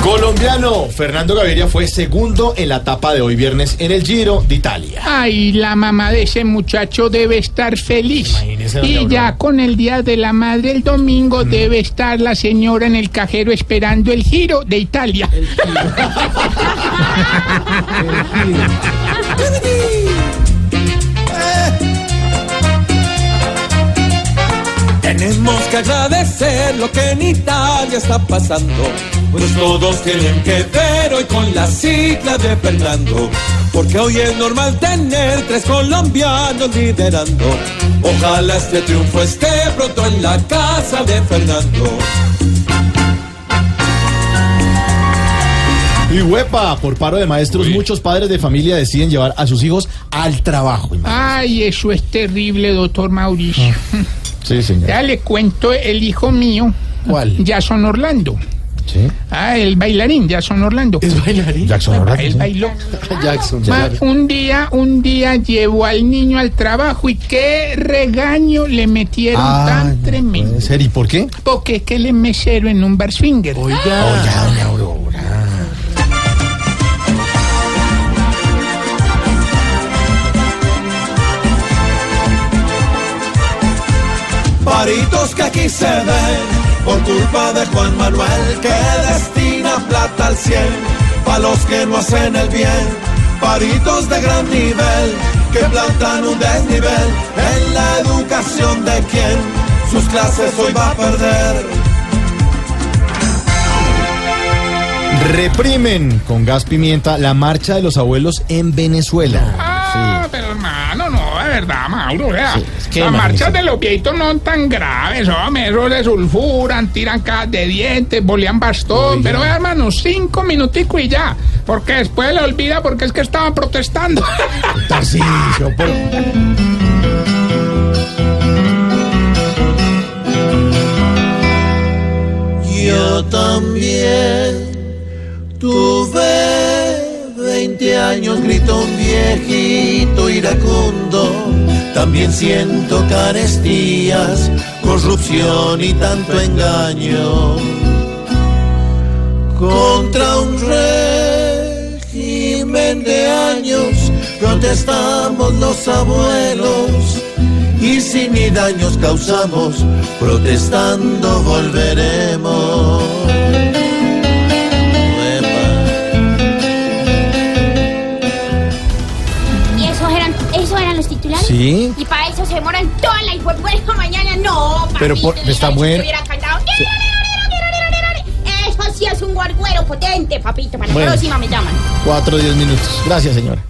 Colombiano Fernando Gaviria fue segundo en la etapa de hoy viernes en el Giro de Italia. Ay, la mamá de ese muchacho debe estar feliz. Y ya con el día de la madre el domingo debe estar la señora en el cajero esperando el giro de Italia. Tenemos que agradecer lo que en Italia está pasando. Pues todos tienen que ver hoy con la sigla de Fernando. Porque hoy es normal tener tres colombianos liderando. Ojalá este triunfo esté pronto en la casa de Fernando. Y huepa, por paro de maestros, muchos padres de familia deciden llevar a sus hijos al trabajo. Ay, eso es terrible, doctor Mauricio. Sí, señor. Ya le cuento el hijo mío, ¿Cuál? Jason Orlando. Sí. Ah, el bailarín, Jason Orlando. bailarín? Jackson Él Orlando. bailó. Jackson. Ma, un día, un día llevó al niño al trabajo y qué regaño le metieron Ah, tan tremendo. ¿Puede ser? ¿Y por qué? Porque es que él es mesero en un bar swinger. Oiga, doña Aurora. Paritos que aquí se ven por culpa de Juan Manuel que destina plata al cien pa' los que no hacen el bien. Paritos de gran nivel que plantan un desnivel en la educación de quien sus clases hoy va a perder. Reprimen con gas pimienta la marcha de los abuelos en Venezuela. Ah, pero hermano, no, de verdad, Mauro, vea. Sí, Las marchas de los viejitos no son tan graves, hombre, esos se sulfuran, tiran cajas de dientes, bolean bastón, pero vea, hermano, cinco minuticos y ya, porque después le olvida porque es que estaban protestando. Tarcisio, por- Yo también tuve 20 años, grito un viejito iracundo. También siento carestías, corrupción y tanto engaño. Contra un régimen de años protestamos los abuelos. Y si ni daños causamos, protestando volveremos. Esos eran, los titulares? Sí. Y para eso se demoran toda la buena mañana. No, Pero papito, por- está bueno. Eso sí es un guarguero potente, papito. Para Bueno. la próxima me llaman. Cuatro o diez minutos. Gracias, señora.